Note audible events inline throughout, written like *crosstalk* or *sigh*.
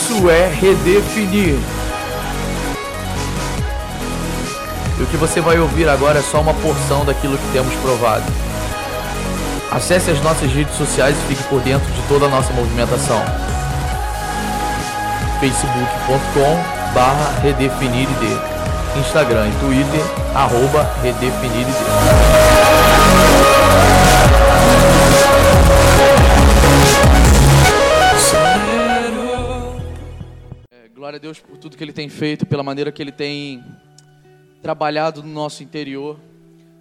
Isso é redefinir. E o que você vai ouvir agora é só uma porção daquilo que temos provado. Acesse as nossas redes sociais e fique por dentro de toda a nossa movimentação. facebook.com barra redefinir Instagram e Twitter, arroba redefinir Glória a Deus por tudo que Ele tem feito, pela maneira que Ele tem trabalhado no nosso interior,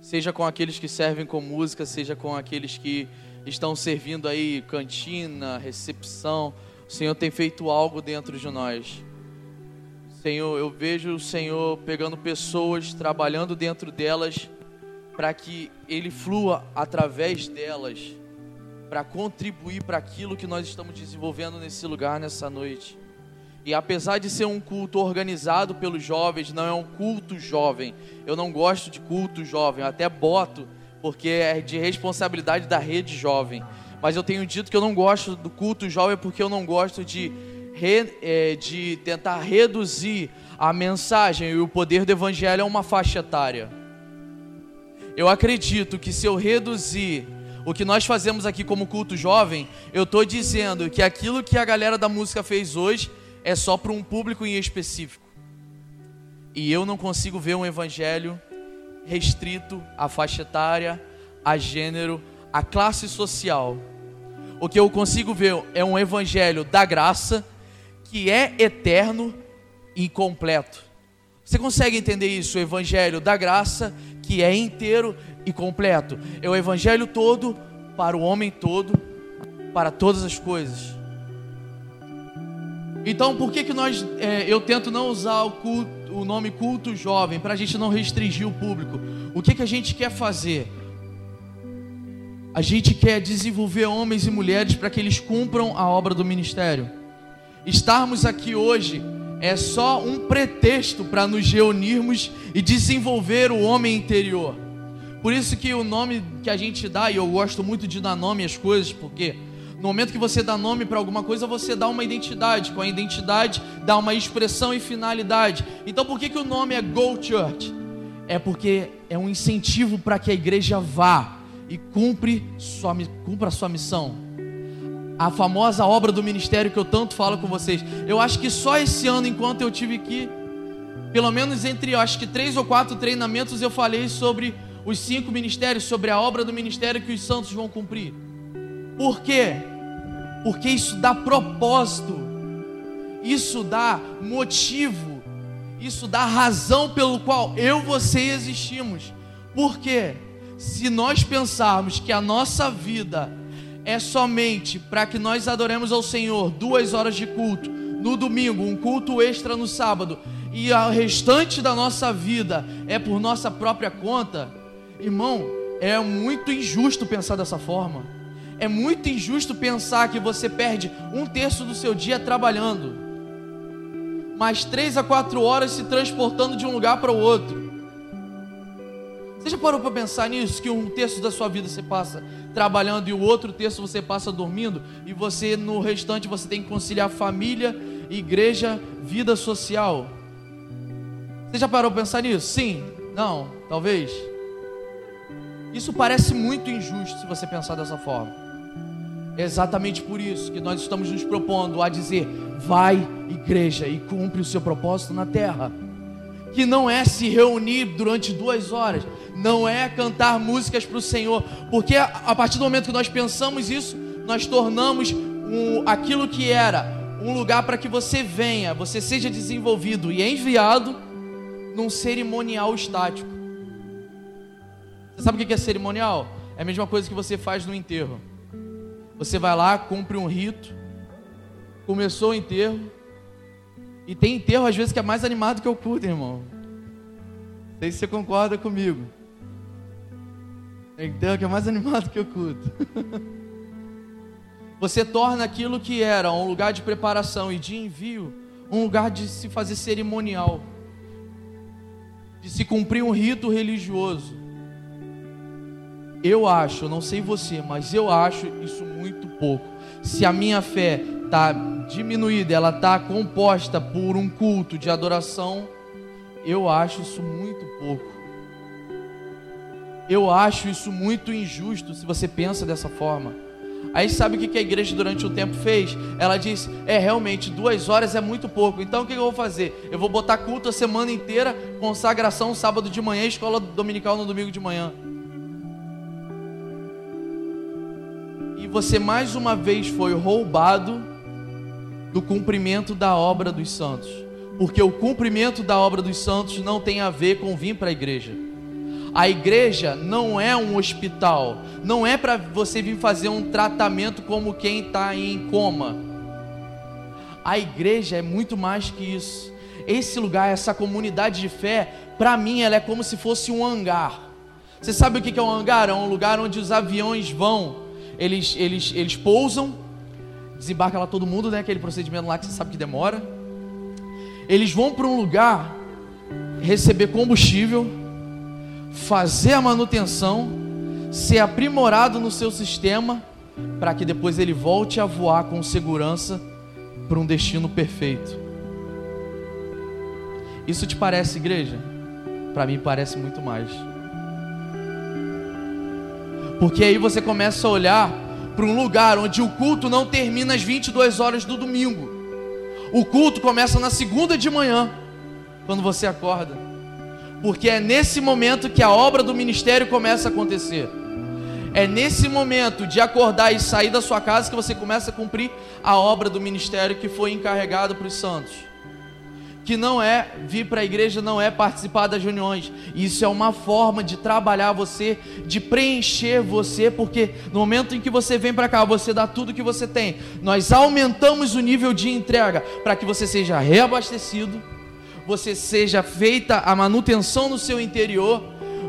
seja com aqueles que servem com música, seja com aqueles que estão servindo aí cantina, recepção. O Senhor tem feito algo dentro de nós. Senhor, eu vejo o Senhor pegando pessoas, trabalhando dentro delas, para que Ele flua através delas, para contribuir para aquilo que nós estamos desenvolvendo nesse lugar, nessa noite. E apesar de ser um culto organizado pelos jovens, não é um culto jovem. Eu não gosto de culto jovem, eu até boto, porque é de responsabilidade da rede jovem. Mas eu tenho dito que eu não gosto do culto jovem porque eu não gosto de, re, é, de tentar reduzir a mensagem e o poder do evangelho a uma faixa etária. Eu acredito que se eu reduzir o que nós fazemos aqui como culto jovem, eu estou dizendo que aquilo que a galera da música fez hoje é só para um público em específico. E eu não consigo ver um evangelho restrito à faixa etária, a gênero, a classe social. O que eu consigo ver é um evangelho da graça que é eterno e completo. Você consegue entender isso? O evangelho da graça que é inteiro e completo. É o evangelho todo para o homem todo, para todas as coisas. Então, por que, que nós, é, eu tento não usar o, culto, o nome culto jovem, para a gente não restringir o público? O que, que a gente quer fazer? A gente quer desenvolver homens e mulheres para que eles cumpram a obra do ministério. Estarmos aqui hoje é só um pretexto para nos reunirmos e desenvolver o homem interior. Por isso que o nome que a gente dá, e eu gosto muito de dar nome às coisas, porque no momento que você dá nome para alguma coisa, você dá uma identidade. Com a identidade, dá uma expressão e finalidade. Então, por que, que o nome é Go Church? É porque é um incentivo para que a igreja vá e cumpre sua, cumpra a sua missão. A famosa obra do ministério que eu tanto falo com vocês. Eu acho que só esse ano, enquanto eu tive aqui, pelo menos entre acho que três ou quatro treinamentos, eu falei sobre os cinco ministérios, sobre a obra do ministério que os santos vão cumprir. Por quê? Porque isso dá propósito, isso dá motivo, isso dá razão pelo qual eu, você existimos. Por quê? Se nós pensarmos que a nossa vida é somente para que nós adoremos ao Senhor duas horas de culto no domingo, um culto extra no sábado, e o restante da nossa vida é por nossa própria conta, irmão, é muito injusto pensar dessa forma. É muito injusto pensar que você perde um terço do seu dia trabalhando, mais três a quatro horas se transportando de um lugar para o outro. Você já parou para pensar nisso? Que um terço da sua vida você passa trabalhando e o outro terço você passa dormindo, e você no restante você tem que conciliar família, igreja, vida social. Você já parou para pensar nisso? Sim? Não? Talvez? Isso parece muito injusto se você pensar dessa forma. É exatamente por isso que nós estamos nos propondo a dizer: vai, igreja, e cumpre o seu propósito na terra. Que não é se reunir durante duas horas, não é cantar músicas para o Senhor, porque a partir do momento que nós pensamos isso, nós tornamos um, aquilo que era um lugar para que você venha, você seja desenvolvido e enviado num cerimonial estático. Você sabe o que é cerimonial? É a mesma coisa que você faz no enterro. Você vai lá, cumpre um rito, começou o enterro, e tem enterro às vezes que é mais animado que o culto, irmão. Não sei se você concorda comigo. Tem enterro que é mais *laughs* animado que o culto. *laughs* Você torna aquilo que era um lugar de preparação e de envio, um lugar de se fazer cerimonial, de se cumprir um rito religioso. Eu acho, não sei você, mas eu acho isso muito pouco. Se a minha fé está diminuída, ela está composta por um culto de adoração, eu acho isso muito pouco. Eu acho isso muito injusto se você pensa dessa forma. Aí sabe o que a igreja durante o tempo fez? Ela disse: é realmente duas horas é muito pouco. Então o que eu vou fazer? Eu vou botar culto a semana inteira, consagração sábado de manhã, escola dominical no domingo de manhã. Você mais uma vez foi roubado do cumprimento da obra dos santos, porque o cumprimento da obra dos santos não tem a ver com vir para a igreja. A igreja não é um hospital, não é para você vir fazer um tratamento como quem está em coma. A igreja é muito mais que isso. Esse lugar, essa comunidade de fé, para mim, ela é como se fosse um hangar. Você sabe o que é um hangar? É um lugar onde os aviões vão, eles, eles, eles pousam, desembarca lá todo mundo, né? Aquele procedimento lá que você sabe que demora. Eles vão para um lugar receber combustível fazer a manutenção, ser aprimorado no seu sistema, para que depois ele volte a voar com segurança para um destino perfeito. Isso te parece igreja? Para mim parece muito mais. Porque aí você começa a olhar para um lugar onde o culto não termina às 22 horas do domingo. O culto começa na segunda de manhã, quando você acorda porque é nesse momento que a obra do ministério começa a acontecer. É nesse momento de acordar e sair da sua casa que você começa a cumprir a obra do ministério que foi encarregado para os santos. Que não é vir para a igreja, não é participar das reuniões. Isso é uma forma de trabalhar você, de preencher você, porque no momento em que você vem para cá, você dá tudo que você tem. Nós aumentamos o nível de entrega para que você seja reabastecido você seja feita a manutenção no seu interior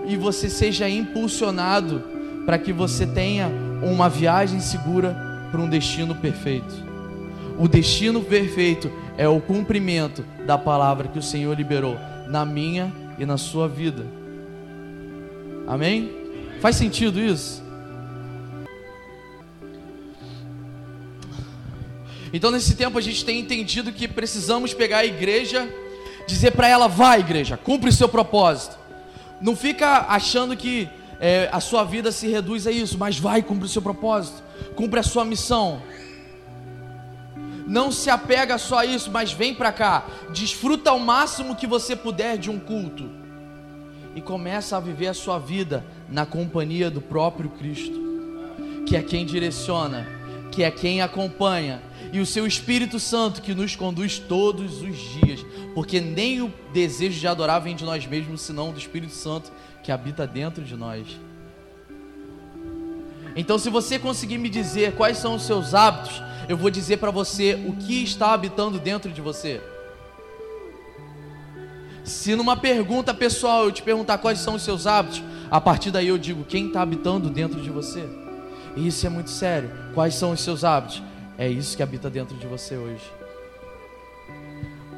e você seja impulsionado para que você tenha uma viagem segura para um destino perfeito. O destino perfeito é o cumprimento da palavra que o Senhor liberou na minha e na sua vida. Amém? Faz sentido isso? Então, nesse tempo, a gente tem entendido que precisamos pegar a igreja dizer para ela: vai, igreja, cumpre o seu propósito. Não fica achando que é, a sua vida se reduz a isso, mas vai, cumpre o seu propósito, cumpre a sua missão. Não se apega só a isso, mas vem para cá, desfruta ao máximo que você puder de um culto. E começa a viver a sua vida na companhia do próprio Cristo, que é quem direciona, que é quem acompanha, e o seu Espírito Santo que nos conduz todos os dias, porque nem o desejo de adorar vem de nós mesmos, senão do Espírito Santo que habita dentro de nós. Então, se você conseguir me dizer quais são os seus hábitos, eu vou dizer para você o que está habitando dentro de você. Se numa pergunta pessoal eu te perguntar quais são os seus hábitos, a partir daí eu digo quem está habitando dentro de você. E isso é muito sério. Quais são os seus hábitos? É isso que habita dentro de você hoje.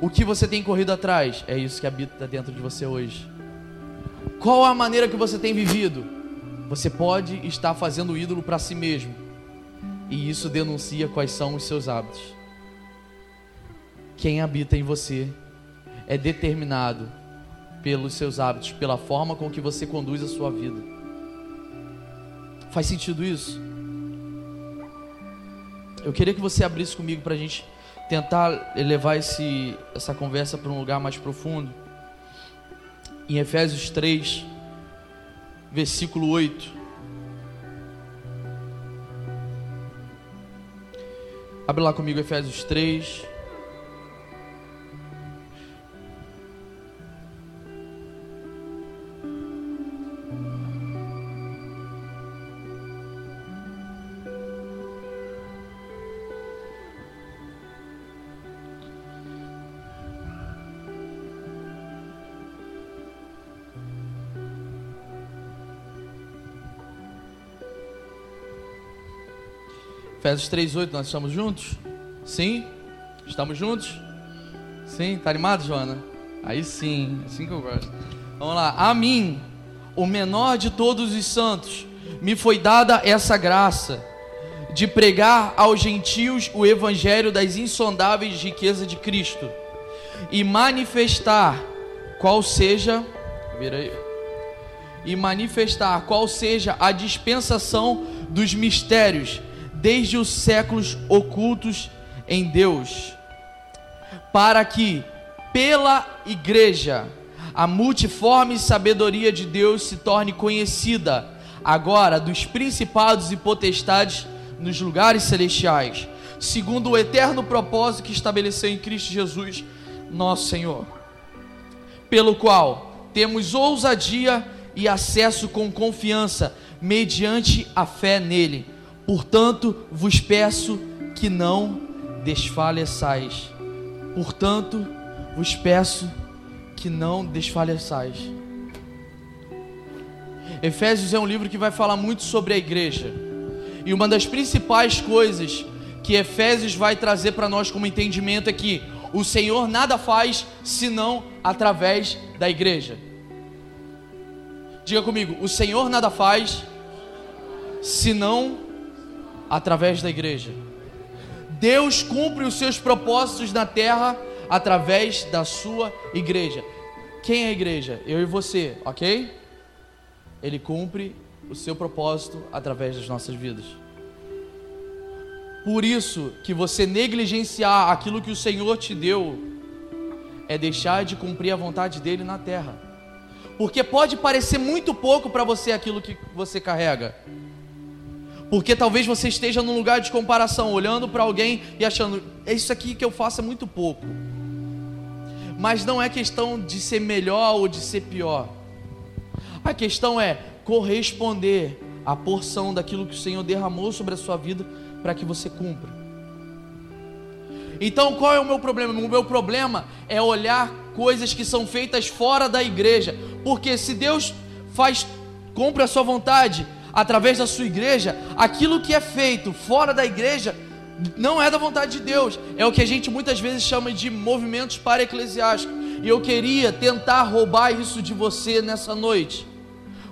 O que você tem corrido atrás? É isso que habita dentro de você hoje. Qual a maneira que você tem vivido? Você pode estar fazendo ídolo para si mesmo. E isso denuncia quais são os seus hábitos. Quem habita em você é determinado pelos seus hábitos, pela forma com que você conduz a sua vida. Faz sentido isso? Eu queria que você abrisse comigo para a gente tentar levar esse, essa conversa para um lugar mais profundo. Em Efésios 3, versículo 8. Abre lá comigo Efésios 3, Efésios 3,8, nós estamos juntos? Sim? Estamos juntos? Sim? Tá animado, Joana? Aí sim, assim que eu gosto. Vamos lá. A mim, o menor de todos os santos, me foi dada essa graça de pregar aos gentios o evangelho das insondáveis riquezas de Cristo e manifestar qual seja, vira aí, e manifestar qual seja a dispensação dos mistérios desde os séculos ocultos em Deus, para que pela igreja a multiforme sabedoria de Deus se torne conhecida agora dos principados e potestades nos lugares celestiais, segundo o eterno propósito que estabeleceu em Cristo Jesus, nosso Senhor, pelo qual temos ousadia e acesso com confiança, mediante a fé nele. Portanto, vos peço que não desfaleçais. Portanto, vos peço que não desfaleçais. Efésios é um livro que vai falar muito sobre a igreja. E uma das principais coisas que Efésios vai trazer para nós como entendimento é que o Senhor nada faz senão através da igreja. Diga comigo, o Senhor nada faz senão através da igreja. Deus cumpre os seus propósitos na terra através da sua igreja. Quem é a igreja? Eu e você, ok? Ele cumpre o seu propósito através das nossas vidas. Por isso que você negligenciar aquilo que o Senhor te deu é deixar de cumprir a vontade dele na terra. Porque pode parecer muito pouco para você aquilo que você carrega. Porque talvez você esteja num lugar de comparação, olhando para alguém e achando, é isso aqui que eu faço é muito pouco. Mas não é questão de ser melhor ou de ser pior. A questão é corresponder à porção daquilo que o Senhor derramou sobre a sua vida para que você cumpra. Então, qual é o meu problema? O meu problema é olhar coisas que são feitas fora da igreja, porque se Deus faz cumpre a sua vontade através da sua igreja, aquilo que é feito fora da igreja não é da vontade de Deus, é o que a gente muitas vezes chama de movimentos para eclesiásticos. E eu queria tentar roubar isso de você nessa noite.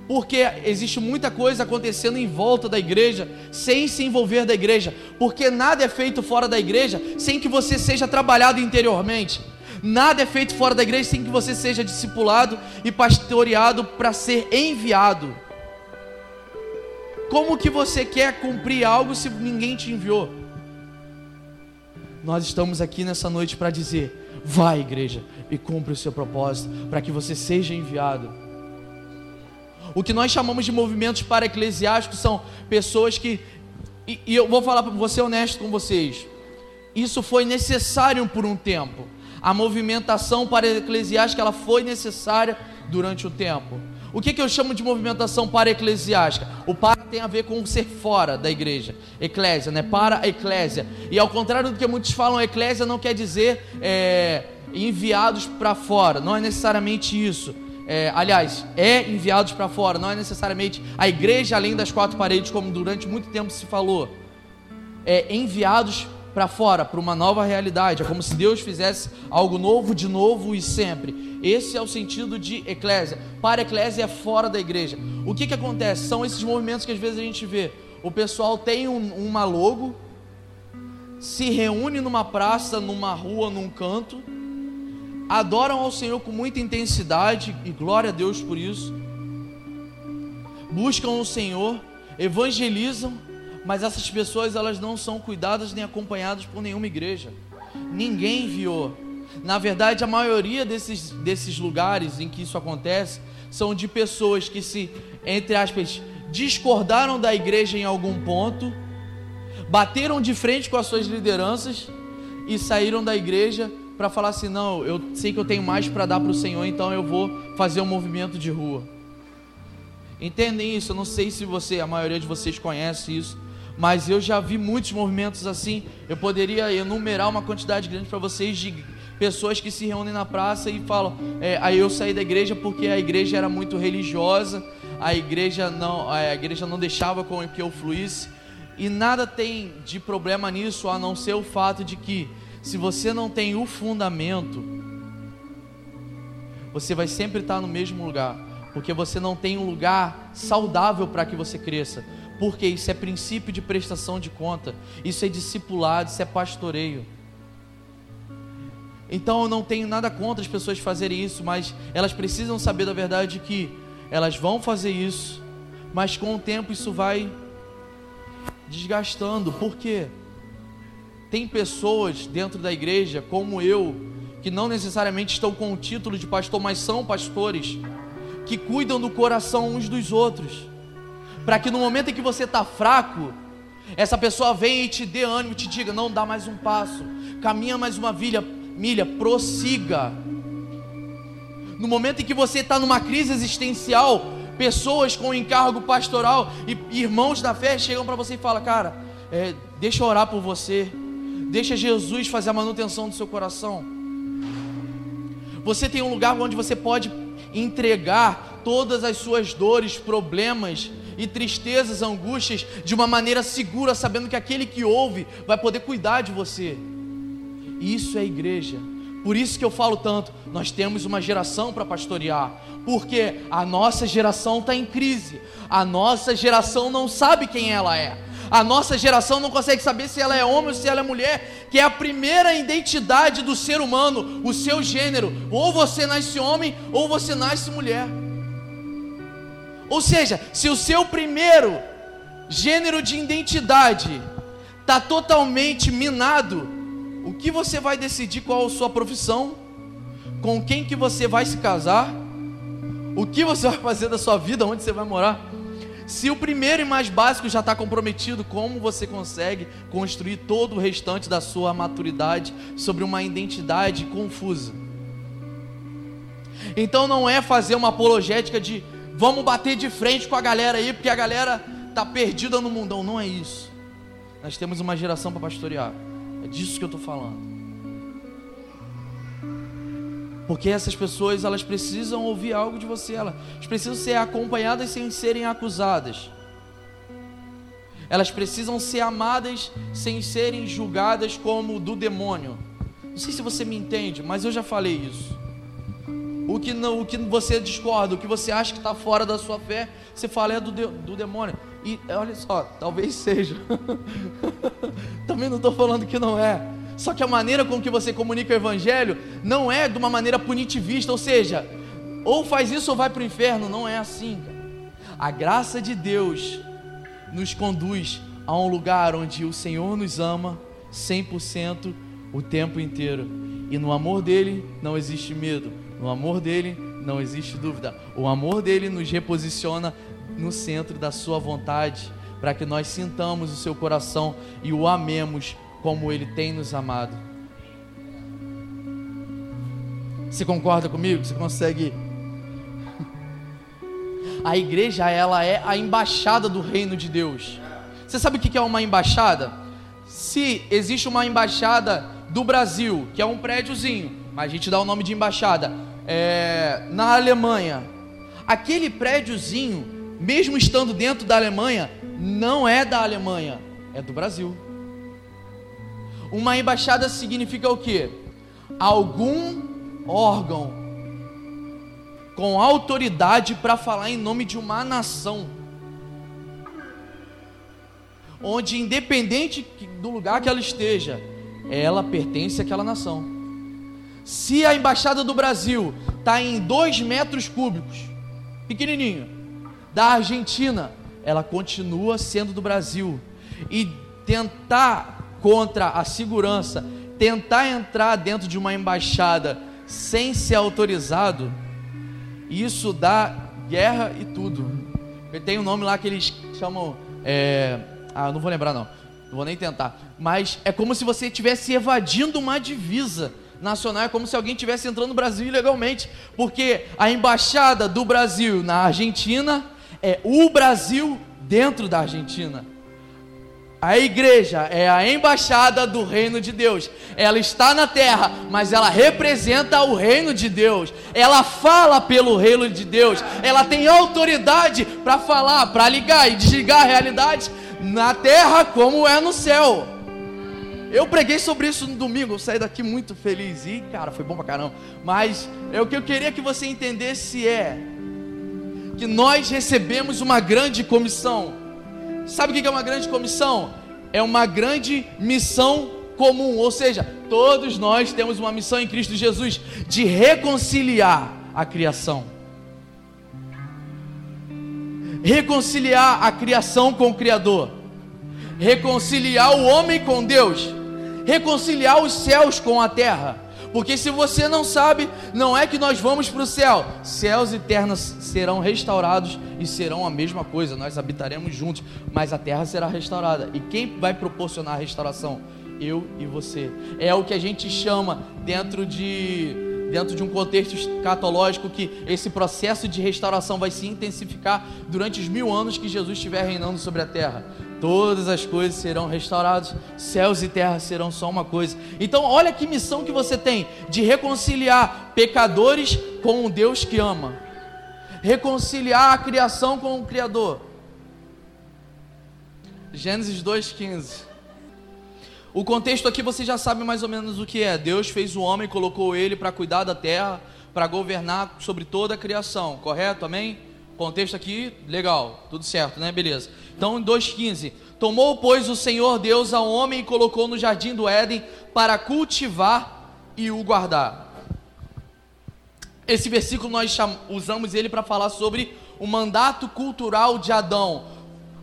Porque existe muita coisa acontecendo em volta da igreja sem se envolver da igreja, porque nada é feito fora da igreja sem que você seja trabalhado interiormente. Nada é feito fora da igreja sem que você seja discipulado e pastoreado para ser enviado. Como que você quer cumprir algo se ninguém te enviou? Nós estamos aqui nessa noite para dizer: vai, igreja, e cumpre o seu propósito, para que você seja enviado. O que nós chamamos de movimentos para eclesiásticos são pessoas que, e, e eu vou falar para você honesto com vocês, isso foi necessário por um tempo. A movimentação para eclesiástica ela foi necessária durante o tempo. O que, que eu chamo de movimentação para eclesiástica? O para tem a ver com ser fora da igreja. Eclésia, né? Para a eclésia. E ao contrário do que muitos falam, eclésia não quer dizer é, enviados para fora. Não é necessariamente isso. É, aliás, é enviados para fora. Não é necessariamente a igreja além das quatro paredes, como durante muito tempo se falou. É enviados para fora, para uma nova realidade. É como se Deus fizesse algo novo de novo e sempre. Esse é o sentido de eclésia. Para eclésia é fora da igreja. O que, que acontece? São esses movimentos que às vezes a gente vê. O pessoal tem um, uma logo, se reúne numa praça, numa rua, num canto, adoram ao Senhor com muita intensidade e glória a Deus por isso. Buscam o Senhor, evangelizam mas essas pessoas elas não são cuidadas nem acompanhadas por nenhuma igreja. Ninguém enviou. Na verdade, a maioria desses, desses lugares em que isso acontece são de pessoas que se, entre aspas, discordaram da igreja em algum ponto, bateram de frente com as suas lideranças e saíram da igreja para falar assim: não, eu sei que eu tenho mais para dar para o Senhor, então eu vou fazer um movimento de rua. Entendem isso? Eu não sei se você, a maioria de vocês conhece isso, mas eu já vi muitos movimentos assim. Eu poderia enumerar uma quantidade grande para vocês de pessoas que se reúnem na praça e falam: é, aí eu saí da igreja porque a igreja era muito religiosa, a igreja não, a igreja não deixava com que eu fluísse. E nada tem de problema nisso a não ser o fato de que se você não tem o fundamento, você vai sempre estar no mesmo lugar. porque você não tem um lugar saudável para que você cresça. Porque isso é princípio de prestação de conta, isso é discipulado, isso é pastoreio. Então eu não tenho nada contra as pessoas fazerem isso, mas elas precisam saber da verdade que elas vão fazer isso, mas com o tempo isso vai desgastando. Por quê? Tem pessoas dentro da igreja, como eu, que não necessariamente estão com o título de pastor, mas são pastores, que cuidam do coração uns dos outros, para que no momento em que você está fraco, essa pessoa venha e te dê ânimo, te diga: não dá mais um passo, caminha mais uma milha, milha prossiga. No momento em que você está numa crise existencial, pessoas com encargo pastoral e irmãos da fé chegam para você e falam: cara, é, deixa eu orar por você, deixa Jesus fazer a manutenção do seu coração. Você tem um lugar onde você pode entregar todas as suas dores, problemas e tristezas, angústias de uma maneira segura, sabendo que aquele que ouve vai poder cuidar de você. Isso é igreja. Por isso que eu falo tanto, nós temos uma geração para pastorear, porque a nossa geração está em crise, a nossa geração não sabe quem ela é, a nossa geração não consegue saber se ela é homem ou se ela é mulher, que é a primeira identidade do ser humano, o seu gênero. Ou você nasce homem ou você nasce mulher. Ou seja, se o seu primeiro gênero de identidade está totalmente minado, o que você vai decidir qual a sua profissão? Com quem que você vai se casar? O que você vai fazer da sua vida? Onde você vai morar? Se o primeiro e mais básico já está comprometido, como você consegue construir todo o restante da sua maturidade sobre uma identidade confusa? Então não é fazer uma apologética de vamos bater de frente com a galera aí, porque a galera está perdida no mundão. Não é isso. Nós temos uma geração para pastorear. É disso que eu estou falando. Porque essas pessoas, elas precisam ouvir algo de você, elas precisam ser acompanhadas sem serem acusadas. Elas precisam ser amadas sem serem julgadas como do demônio. Não sei se você me entende, mas eu já falei isso. O que, não, o que você discorda, o que você acha que está fora da sua fé, você fala é do, de, do demônio. E olha só, talvez seja. *laughs* Também não estou falando que não é. Só que a maneira com que você comunica o evangelho não é de uma maneira punitivista, ou seja, ou faz isso ou vai para o inferno, não é assim. A graça de Deus nos conduz a um lugar onde o Senhor nos ama 100% o tempo inteiro. E no amor dele não existe medo, no amor dele não existe dúvida. O amor dele nos reposiciona no centro da sua vontade, para que nós sintamos o seu coração e o amemos como Ele tem nos amado. Você concorda comigo? Você consegue? *laughs* A igreja, ela é a embaixada do reino de Deus. Você sabe o que é uma embaixada? Se existe uma embaixada do Brasil, que é um prédiozinho, mas a gente dá o nome de embaixada, é, na Alemanha, aquele prédiozinho, mesmo estando dentro da Alemanha, não é da Alemanha, é do Brasil. Uma embaixada significa o que? Algum órgão com autoridade para falar em nome de uma nação. Onde, independente do lugar que ela esteja, ela pertence àquela nação. Se a embaixada do Brasil está em 2 metros cúbicos, pequenininho, da Argentina, ela continua sendo do Brasil. E tentar contra a segurança, tentar entrar dentro de uma embaixada sem ser autorizado, isso dá guerra e tudo. Tem um nome lá que eles chamam. É, ah, não vou lembrar não. Não vou nem tentar. Mas é como se você estivesse evadindo uma divisa nacional. É como se alguém estivesse entrando no Brasil ilegalmente. Porque a embaixada do Brasil na Argentina é o Brasil dentro da Argentina. A igreja é a embaixada do reino de Deus. Ela está na terra, mas ela representa o reino de Deus. Ela fala pelo reino de Deus. Ela tem autoridade para falar, para ligar e desligar a realidade na terra como é no céu. Eu preguei sobre isso no domingo, eu saí daqui muito feliz. E, cara, foi bom pra caramba. Mas é o que eu queria que você entendesse é que nós recebemos uma grande comissão. Sabe o que é uma grande comissão? É uma grande missão comum, ou seja, todos nós temos uma missão em Cristo Jesus de reconciliar a criação. Reconciliar a criação com o Criador, reconciliar o homem com Deus, reconciliar os céus com a terra porque se você não sabe, não é que nós vamos para o céu. Céus eternos serão restaurados e serão a mesma coisa. Nós habitaremos juntos, mas a terra será restaurada. E quem vai proporcionar a restauração? Eu e você. É o que a gente chama dentro de dentro de um contexto escatológico que esse processo de restauração vai se intensificar durante os mil anos que Jesus estiver reinando sobre a terra todas as coisas serão restauradas, céus e terra serão só uma coisa. Então, olha que missão que você tem de reconciliar pecadores com um Deus que ama, reconciliar a criação com o Criador. Gênesis 2,15. O contexto aqui você já sabe mais ou menos o que é. Deus fez o homem, colocou ele para cuidar da terra, para governar sobre toda a criação, correto? Amém? Contexto aqui, legal, tudo certo, né? Beleza. Então, em 2,15: Tomou, pois, o Senhor Deus ao homem e colocou no jardim do Éden para cultivar e o guardar. Esse versículo nós usamos ele para falar sobre o mandato cultural de Adão.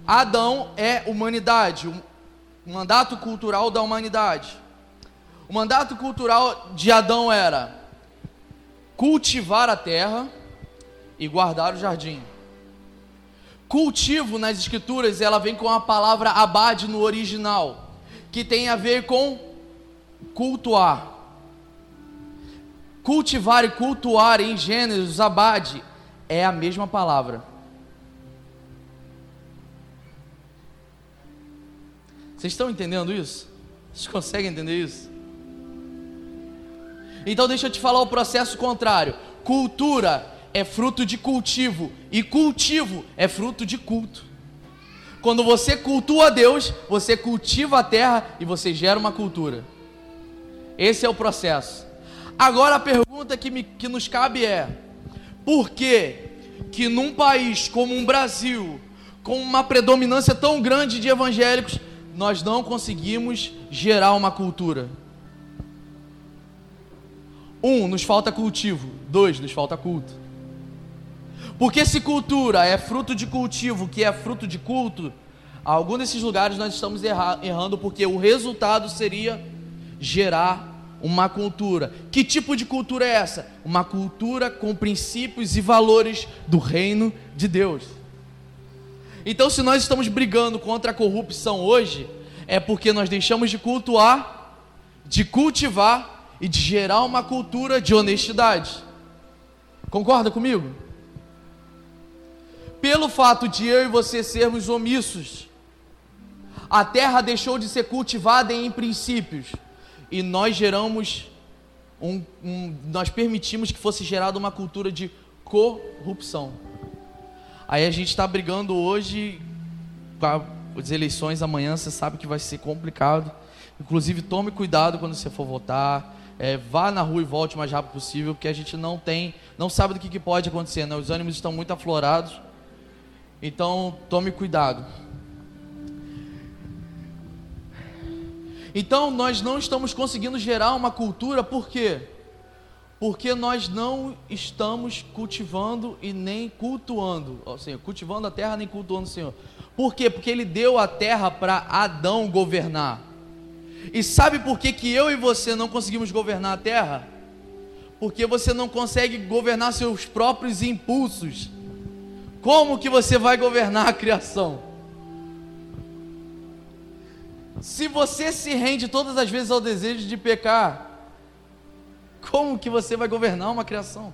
Adão é humanidade, o mandato cultural da humanidade. O mandato cultural de Adão era cultivar a terra e guardar o jardim. Cultivo nas escrituras, ela vem com a palavra abade no original, que tem a ver com cultuar. Cultivar e cultuar em Gênesis, abade, é a mesma palavra. Vocês estão entendendo isso? Vocês conseguem entender isso? Então deixa eu te falar o processo contrário. Cultura é fruto de cultivo, e cultivo é fruto de culto. Quando você cultua Deus, você cultiva a terra e você gera uma cultura. Esse é o processo. Agora a pergunta que, me, que nos cabe é: por que, que num país como o um Brasil, com uma predominância tão grande de evangélicos, nós não conseguimos gerar uma cultura? Um, nos falta cultivo. Dois, nos falta culto. Porque se cultura é fruto de cultivo, que é fruto de culto, algum desses lugares nós estamos errando, porque o resultado seria gerar uma cultura. Que tipo de cultura é essa? Uma cultura com princípios e valores do reino de Deus. Então, se nós estamos brigando contra a corrupção hoje, é porque nós deixamos de cultuar, de cultivar e de gerar uma cultura de honestidade. Concorda comigo? Pelo fato de eu e você sermos omissos, a terra deixou de ser cultivada em princípios e nós geramos um, um, nós permitimos que fosse gerada uma cultura de corrupção. Aí a gente está brigando hoje com as eleições amanhã, você sabe que vai ser complicado. Inclusive tome cuidado quando você for votar. É, vá na rua e volte o mais rápido possível, porque a gente não tem, não sabe do que, que pode acontecer, né? Os ânimos estão muito aflorados. Então, tome cuidado. Então, nós não estamos conseguindo gerar uma cultura, por quê? Porque nós não estamos cultivando e nem cultuando, seja, cultivando a terra nem cultuando o Senhor. Por quê? Porque Ele deu a terra para Adão governar. E sabe por que, que eu e você não conseguimos governar a terra? Porque você não consegue governar seus próprios impulsos. Como que você vai governar a criação? Se você se rende todas as vezes ao desejo de pecar, como que você vai governar uma criação?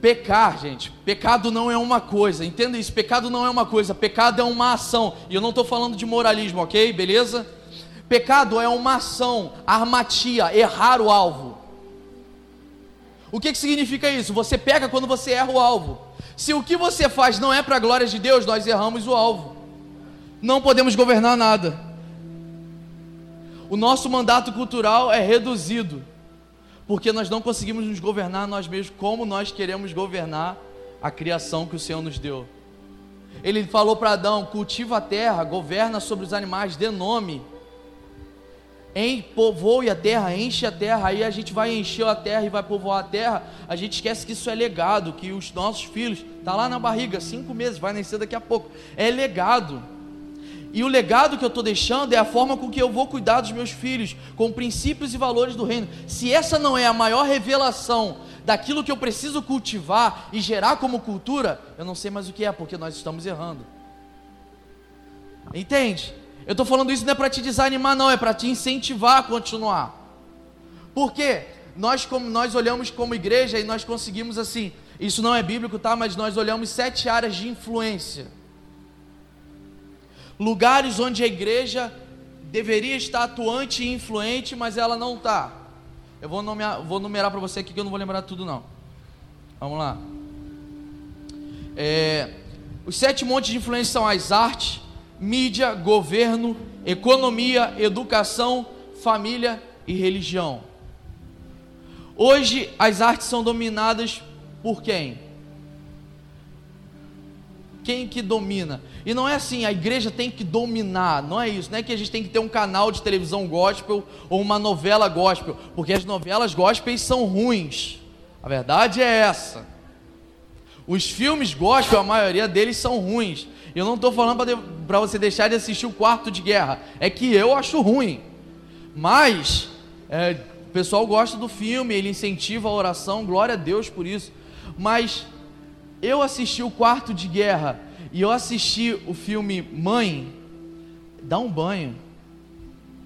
Pecar, gente, pecado não é uma coisa, entenda isso, pecado não é uma coisa, pecado é uma ação, e eu não estou falando de moralismo, ok? Beleza? Pecado é uma ação, armatia, errar o alvo. O que, que significa isso? Você pega quando você erra o alvo. Se o que você faz não é para a glória de Deus, nós erramos o alvo. Não podemos governar nada. O nosso mandato cultural é reduzido. porque nós não conseguimos nos governar nós mesmos como nós queremos governar a criação que o Senhor nos deu. Ele falou para Adão: cultiva a terra, governa sobre os animais, dê nome. Em, povoe a terra, enche a terra, aí a gente vai encher a terra e vai povoar a terra. A gente esquece que isso é legado, que os nossos filhos, tá lá na barriga, cinco meses, vai nascer daqui a pouco. É legado. E o legado que eu estou deixando é a forma com que eu vou cuidar dos meus filhos, com princípios e valores do reino. Se essa não é a maior revelação daquilo que eu preciso cultivar e gerar como cultura, eu não sei mais o que é, porque nós estamos errando. Entende? Eu estou falando isso não é para te desanimar, não, é para te incentivar a continuar. Por quê? Nós, como, nós olhamos como igreja e nós conseguimos assim, isso não é bíblico, tá? Mas nós olhamos sete áreas de influência. Lugares onde a igreja deveria estar atuante e influente, mas ela não está. Eu vou, nomear, vou numerar para você aqui que eu não vou lembrar tudo não. Vamos lá. É, os sete montes de influência são as artes, mídia, governo, economia, educação, família e religião. Hoje as artes são dominadas por quem? Quem que domina? E não é assim, a igreja tem que dominar, não é isso, não é que a gente tem que ter um canal de televisão gospel ou uma novela gospel, porque as novelas gospel são ruins. A verdade é essa. Os filmes gospel, a maioria deles são ruins. Eu não estou falando para você deixar de assistir o Quarto de Guerra, é que eu acho ruim. Mas é, o pessoal gosta do filme, ele incentiva a oração, glória a Deus por isso. Mas eu assisti o Quarto de Guerra e eu assisti o filme Mãe, dá um banho.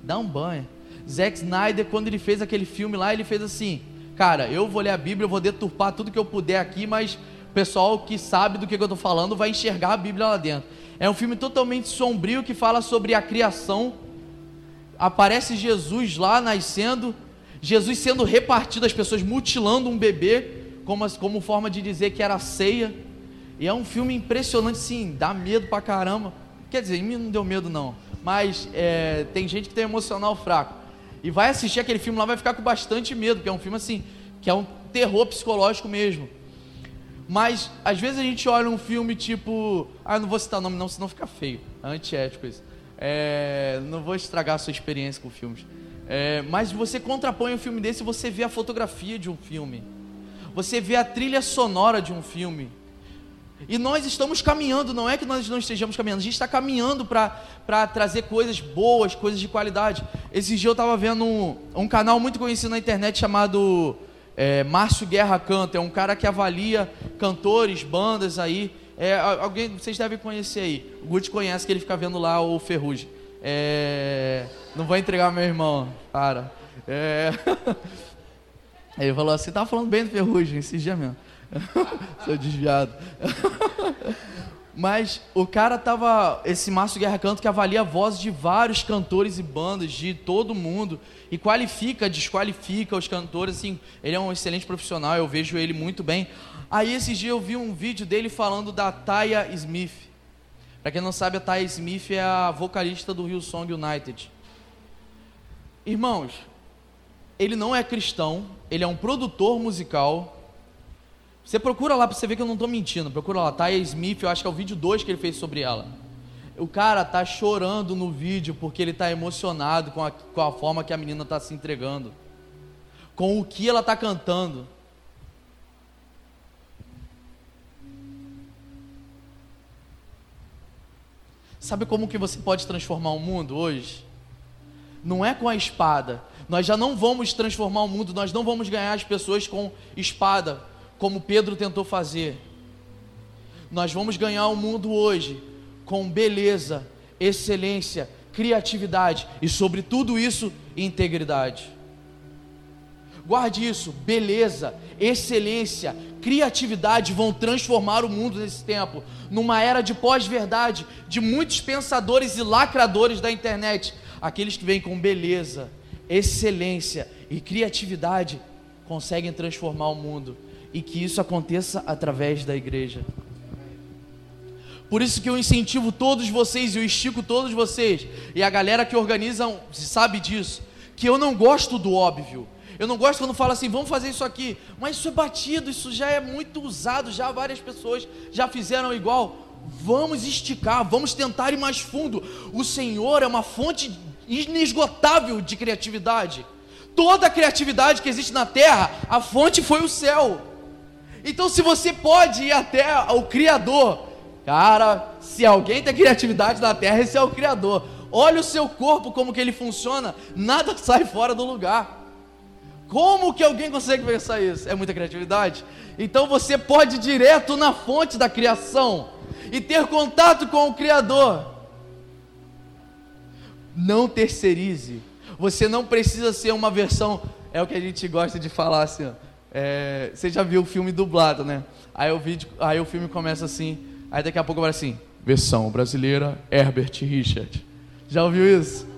Dá um banho. Zack Snyder, quando ele fez aquele filme lá, ele fez assim: Cara, eu vou ler a Bíblia, eu vou deturpar tudo que eu puder aqui, mas o pessoal que sabe do que eu estou falando vai enxergar a Bíblia lá dentro. É um filme totalmente sombrio que fala sobre a criação. Aparece Jesus lá nascendo, Jesus sendo repartido, as pessoas mutilando um bebê, como, como forma de dizer que era ceia. E é um filme impressionante, sim, dá medo pra caramba. Quer dizer, em mim não deu medo, não. Mas é, tem gente que tem emocional fraco. E vai assistir aquele filme lá, vai ficar com bastante medo, porque é um filme assim, que é um terror psicológico mesmo. Mas às vezes a gente olha um filme tipo. Ah, não vou citar nome, não, senão fica feio. É antiético isso. É, não vou estragar a sua experiência com filmes. É, mas você contrapõe um filme desse e você vê a fotografia de um filme. Você vê a trilha sonora de um filme. E nós estamos caminhando, não é que nós não estejamos caminhando, a gente está caminhando para trazer coisas boas, coisas de qualidade. Esse dia eu estava vendo um, um, canal muito conhecido na internet chamado é, Márcio Guerra Canta, é um cara que avalia cantores, bandas aí. É, alguém, vocês devem conhecer aí. O Guti conhece que ele fica vendo lá o Ferrugem. É, não vou entregar meu irmão, para. É, *laughs* ele falou assim, tava falando bem do Ferrugem esses dias mesmo. *laughs* Sou desviado. *laughs* Mas o cara tava. Esse Márcio Guerra Canto que avalia a voz de vários cantores e bandas de todo mundo. E qualifica, desqualifica os cantores. Assim, ele é um excelente profissional, eu vejo ele muito bem. Aí esses dias eu vi um vídeo dele falando da Taya Smith. Para quem não sabe, a Taya Smith é a vocalista do Hillsong United. Irmãos, ele não é cristão, ele é um produtor musical você procura lá para você ver que eu não estou mentindo. Procura lá, Taya Smith, eu acho que é o vídeo 2 que ele fez sobre ela. O cara tá chorando no vídeo porque ele tá emocionado com a, com a forma que a menina tá se entregando, com o que ela tá cantando. Sabe como que você pode transformar o mundo hoje? Não é com a espada. Nós já não vamos transformar o mundo, nós não vamos ganhar as pessoas com espada como Pedro tentou fazer. Nós vamos ganhar o mundo hoje com beleza, excelência, criatividade e, sobre tudo isso, integridade. Guarde isso: beleza, excelência, criatividade vão transformar o mundo nesse tempo, numa era de pós-verdade, de muitos pensadores e lacradores da internet. Aqueles que vêm com beleza, excelência e criatividade conseguem transformar o mundo e que isso aconteça através da igreja. Por isso que eu incentivo todos vocês, eu estico todos vocês, e a galera que organiza sabe disso, que eu não gosto do óbvio. Eu não gosto quando fala assim, vamos fazer isso aqui. Mas isso é batido, isso já é muito usado, já várias pessoas já fizeram igual. Vamos esticar, vamos tentar ir mais fundo. O Senhor é uma fonte inesgotável de criatividade. Toda a criatividade que existe na terra, a fonte foi o céu. Então, se você pode ir até o Criador, cara, se alguém tem criatividade na terra, esse é o Criador. Olha o seu corpo, como que ele funciona, nada *laughs* sai fora do lugar. Como que alguém consegue pensar isso? É muita criatividade. Então você pode ir direto na fonte da criação e ter contato com o Criador. Não terceirize. Você não precisa ser uma versão. É o que a gente gosta de falar assim. É, você já viu o filme dublado, né? Aí o, vídeo, aí o filme começa assim. Aí daqui a pouco vai assim: versão brasileira Herbert Richard. Já ouviu isso?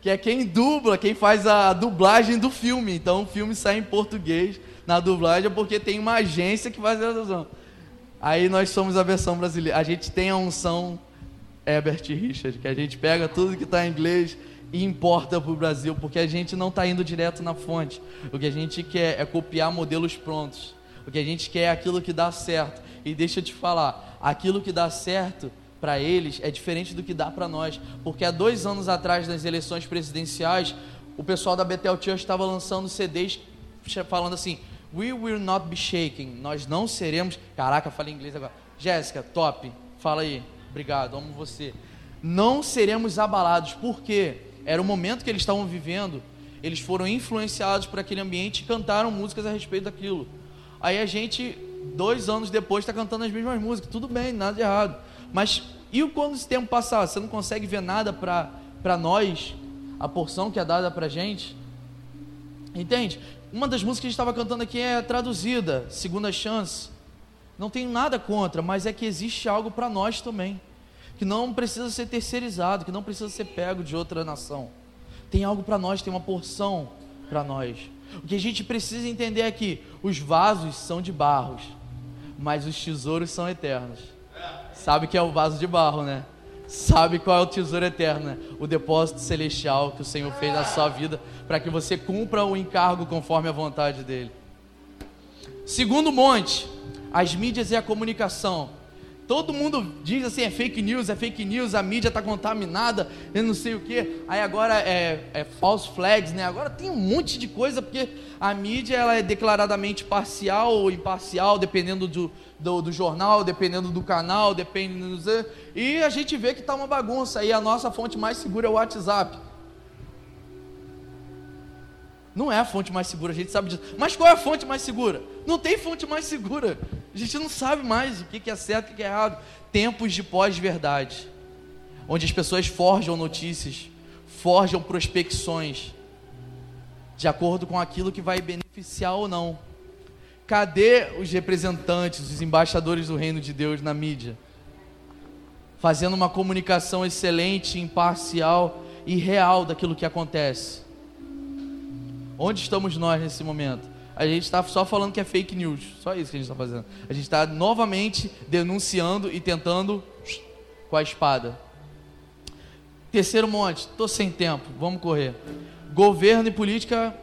Que é quem dubla, quem faz a dublagem do filme. Então o filme sai em português na dublagem porque tem uma agência que faz a tradução. Aí nós somos a versão brasileira. A gente tem a unção Herbert Richard, que a gente pega tudo que está em inglês e importa para o Brasil, porque a gente não está indo direto na fonte. O que a gente quer é copiar modelos prontos. O que a gente quer é aquilo que dá certo. E deixa eu te falar, aquilo que dá certo para eles é diferente do que dá para nós. Porque há dois anos atrás, nas eleições presidenciais, o pessoal da Bethel Church estava lançando CDs falando assim: We will not be shaken. Nós não seremos. Caraca, falei inglês agora. Jéssica, top. Fala aí. Obrigado, amo você. Não seremos abalados. Por quê? Era o momento que eles estavam vivendo. Eles foram influenciados por aquele ambiente e cantaram músicas a respeito daquilo. Aí a gente, dois anos depois, está cantando as mesmas músicas. Tudo bem, nada de errado. Mas e quando esse tempo passar? Você não consegue ver nada para nós, a porção que é dada para gente? Entende? Uma das músicas que a gente estava cantando aqui é traduzida, Segunda Chance. Não tenho nada contra, mas é que existe algo para nós também, que não precisa ser terceirizado, que não precisa ser pego de outra nação. Tem algo para nós, tem uma porção para nós. O que a gente precisa entender é que os vasos são de barros, mas os tesouros são eternos. Sabe que é o vaso de barro, né? sabe qual é o tesouro eterno, né? o depósito celestial que o Senhor fez na sua vida, para que você cumpra o encargo conforme a vontade dele. Segundo monte, as mídias e a comunicação. Todo mundo diz assim, é fake news, é fake news, a mídia está contaminada, eu não sei o que. Aí agora é, é false flags, né? Agora tem um monte de coisa, porque a mídia ela é declaradamente parcial ou imparcial, dependendo do, do, do jornal, dependendo do canal, dependendo do... E a gente vê que está uma bagunça. E a nossa fonte mais segura é o WhatsApp. Não é a fonte mais segura, a gente sabe disso. Mas qual é a fonte mais segura? Não tem fonte mais segura. Gente não sabe mais o que é certo e o que é errado. Tempos de pós-verdade, onde as pessoas forjam notícias, forjam prospecções, de acordo com aquilo que vai beneficiar ou não. Cadê os representantes, os embaixadores do reino de Deus na mídia? Fazendo uma comunicação excelente, imparcial e real daquilo que acontece. Onde estamos nós nesse momento? A gente está só falando que é fake news, só isso que a gente está fazendo. A gente está novamente denunciando e tentando com a espada. Terceiro monte, estou sem tempo, vamos correr. Governo e política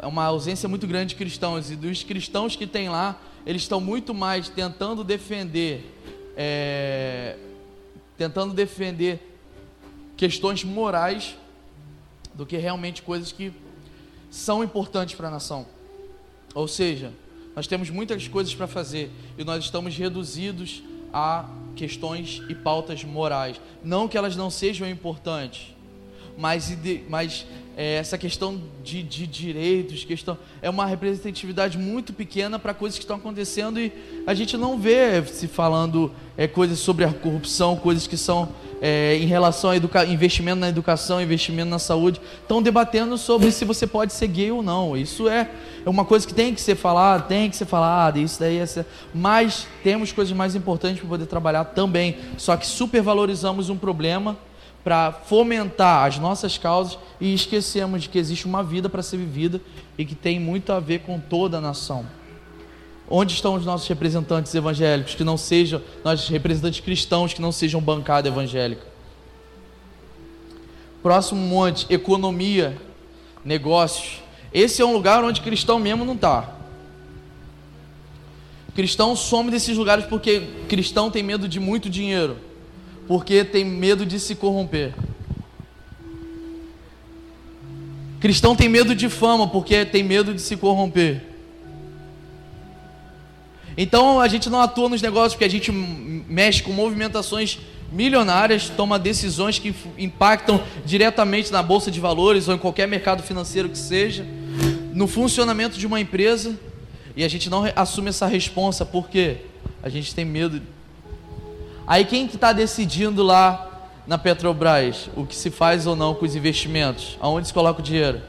é uma ausência muito grande de cristãos e dos cristãos que tem lá, eles estão muito mais tentando defender, é, tentando defender questões morais do que realmente coisas que são importantes para a nação. Ou seja, nós temos muitas coisas para fazer e nós estamos reduzidos a questões e pautas morais. Não que elas não sejam importantes, mas, mas é, essa questão de, de, direitos, questão é uma representatividade muito pequena para coisas que estão acontecendo e a gente não vê se falando é, coisas sobre a corrupção, coisas que são é, em relação a educa investimento na educação, investimento na saúde, estão debatendo sobre se você pode ser gay ou não. Isso é, é uma coisa que tem que ser falada, tem que ser falada, isso daí é ser... Mas temos coisas mais importantes para poder trabalhar também. Só que supervalorizamos um problema para fomentar as nossas causas e esquecemos de que existe uma vida para ser vivida e que tem muito a ver com toda a nação. Onde estão os nossos representantes evangélicos que não sejam, nossos representantes cristãos que não sejam bancada evangélica? Próximo monte, economia, negócios. Esse é um lugar onde cristão mesmo não está. Cristão some desses lugares porque cristão tem medo de muito dinheiro, porque tem medo de se corromper. Cristão tem medo de fama porque tem medo de se corromper. Então a gente não atua nos negócios porque a gente mexe com movimentações milionárias, toma decisões que impactam diretamente na bolsa de valores ou em qualquer mercado financeiro que seja, no funcionamento de uma empresa, e a gente não assume essa responsa porque a gente tem medo. Aí quem que está decidindo lá na Petrobras o que se faz ou não com os investimentos? Aonde se coloca o dinheiro?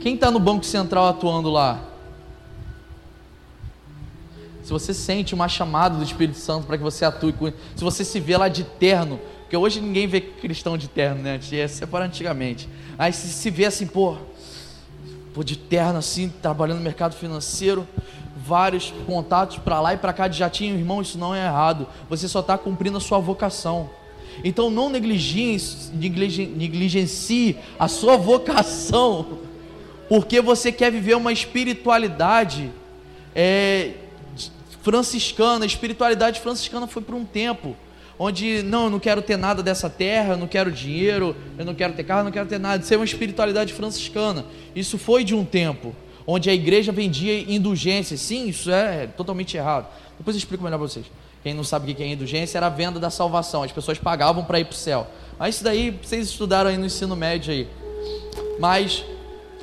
Quem está no Banco Central atuando lá? se você sente uma chamada do Espírito Santo para que você atue se você se vê lá de terno, porque hoje ninguém vê cristão de terno, né? Ia separar antigamente. Aí se se vê assim, pô, pô, de terno assim, trabalhando no mercado financeiro, vários contatos para lá e para cá de jatinho, irmão, isso não é errado. Você só está cumprindo a sua vocação. Então não negligencie, negligencie a sua vocação, porque você quer viver uma espiritualidade é, franciscana, a espiritualidade franciscana foi por um tempo onde não, eu não quero ter nada dessa terra, eu não quero dinheiro, eu não quero ter carro, eu não quero ter nada. Isso é uma espiritualidade franciscana. Isso foi de um tempo onde a igreja vendia indulgências. Sim, isso é totalmente errado. Depois eu explico melhor para vocês. Quem não sabe o que é indulgência, era a venda da salvação. As pessoas pagavam para ir para o céu. Mas isso daí vocês estudaram aí no ensino médio aí. Mas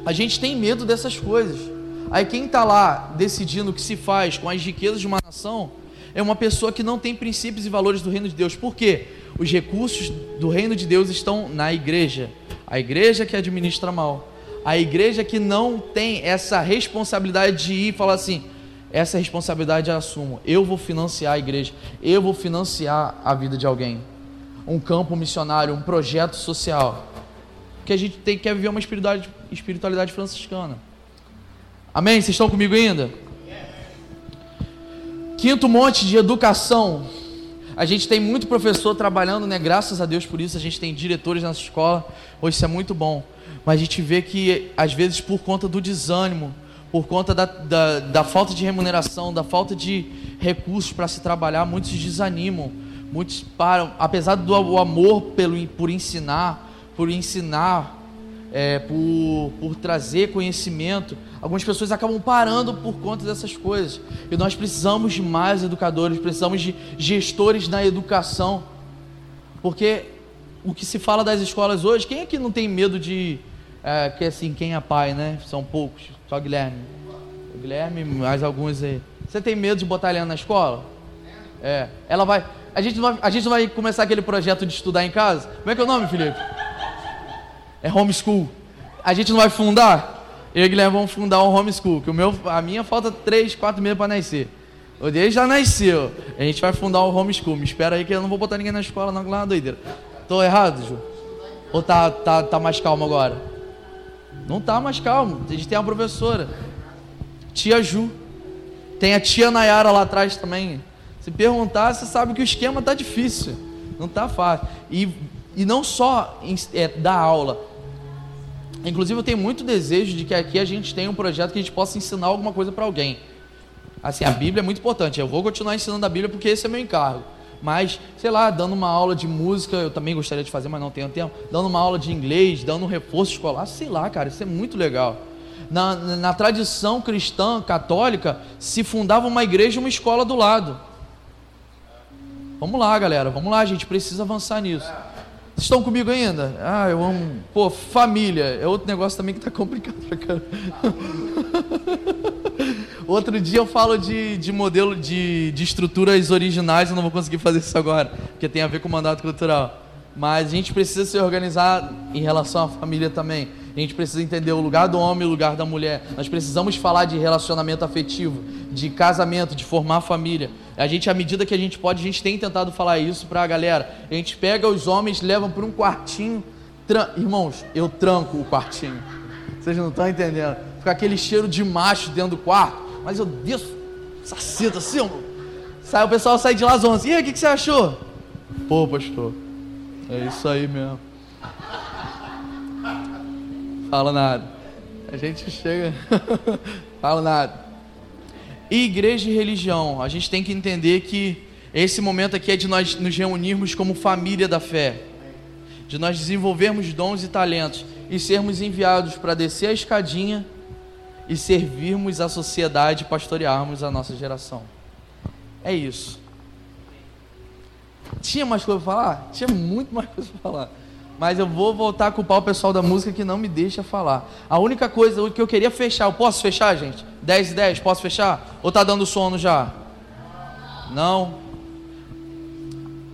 a gente tem medo dessas coisas. Aí quem está lá decidindo o que se faz com as riquezas de uma nação é uma pessoa que não tem princípios e valores do reino de Deus. Por quê? Os recursos do reino de Deus estão na igreja. A igreja que administra mal. A igreja que não tem essa responsabilidade de ir e falar assim: essa responsabilidade eu assumo. Eu vou financiar a igreja. Eu vou financiar a vida de alguém. Um campo missionário, um projeto social. Que a gente tem, quer viver uma espiritualidade, espiritualidade franciscana. Amém? Vocês estão comigo ainda? Quinto monte de educação. A gente tem muito professor trabalhando, né? Graças a Deus por isso. A gente tem diretores na escola. Hoje isso é muito bom. Mas a gente vê que, às vezes, por conta do desânimo, por conta da, da, da falta de remuneração, da falta de recursos para se trabalhar, muitos desanimam. Muitos param. Apesar do amor pelo, por ensinar, por ensinar é, por, por trazer conhecimento, algumas pessoas acabam parando por conta dessas coisas. E nós precisamos de mais educadores, precisamos de gestores na educação. Porque o que se fala das escolas hoje, quem é que não tem medo de. É, que assim, quem é pai, né? São poucos, só Guilherme. O Guilherme, mais alguns aí. Você tem medo de botar ela na escola? É. Ela vai. A gente, vai, a gente vai começar aquele projeto de estudar em casa? Como é que é o nome, Felipe? É homeschool. A gente não vai fundar? Eu e Guilherme vamos fundar um homeschool, que o meu, a minha falta três, quatro meses para nascer. O dele já nasceu. A gente vai fundar um homeschool. Me espera aí que eu não vou botar ninguém na escola, não, que lá é uma doideira. Tô errado, Ju? Ou tá, tá, tá mais calmo agora? Não tá mais calmo. A gente tem uma professora. Tia Ju. Tem a tia Nayara lá atrás também. Se perguntar, você sabe que o esquema tá difícil. Não tá fácil. E e não só é, dar aula. Inclusive, eu tenho muito desejo de que aqui a gente tenha um projeto que a gente possa ensinar alguma coisa para alguém. Assim, a Bíblia é muito importante. Eu vou continuar ensinando a Bíblia porque esse é meu encargo. Mas, sei lá, dando uma aula de música, eu também gostaria de fazer, mas não tenho tempo. Dando uma aula de inglês, dando um reforço escolar, sei lá, cara, isso é muito legal. Na, na tradição cristã, católica, se fundava uma igreja e uma escola do lado. Vamos lá, galera, vamos lá, a gente precisa avançar nisso. Vocês estão comigo ainda? Ah, eu amo. Pô, família é outro negócio também que está *laughs* complicado pra caramba. Outro dia eu falo de, de modelo de, de estruturas originais, eu não vou conseguir fazer isso agora, porque tem a ver com o mandato cultural. Mas a gente precisa se organizar em relação à família também. A gente precisa entender o lugar do homem e o lugar da mulher. Nós precisamos falar de relacionamento afetivo, de casamento, de formar família. A gente, à medida que a gente pode, a gente tem tentado falar isso para a galera. A gente pega os homens, leva para um quartinho. Tran... Irmãos, eu tranco o quartinho. Vocês não estão entendendo. Fica aquele cheiro de macho dentro do quarto. Mas eu desço, saceta assim. Sai, o pessoal sai de lá às 11. E aí, o que, que você achou? Pô, pastor, É isso aí mesmo. Fala nada. A gente chega. *laughs* Fala nada. igreja e religião. A gente tem que entender que esse momento aqui é de nós nos reunirmos como família da fé, de nós desenvolvermos dons e talentos e sermos enviados para descer a escadinha e servirmos a sociedade pastorearmos a nossa geração. É isso. Tinha mais coisa para falar? Tinha muito mais coisa para falar. Mas eu vou voltar a culpar o pessoal da música que não me deixa falar. A única coisa que eu queria fechar, eu posso fechar, gente? 10 e 10, posso fechar? Ou tá dando sono já? Não.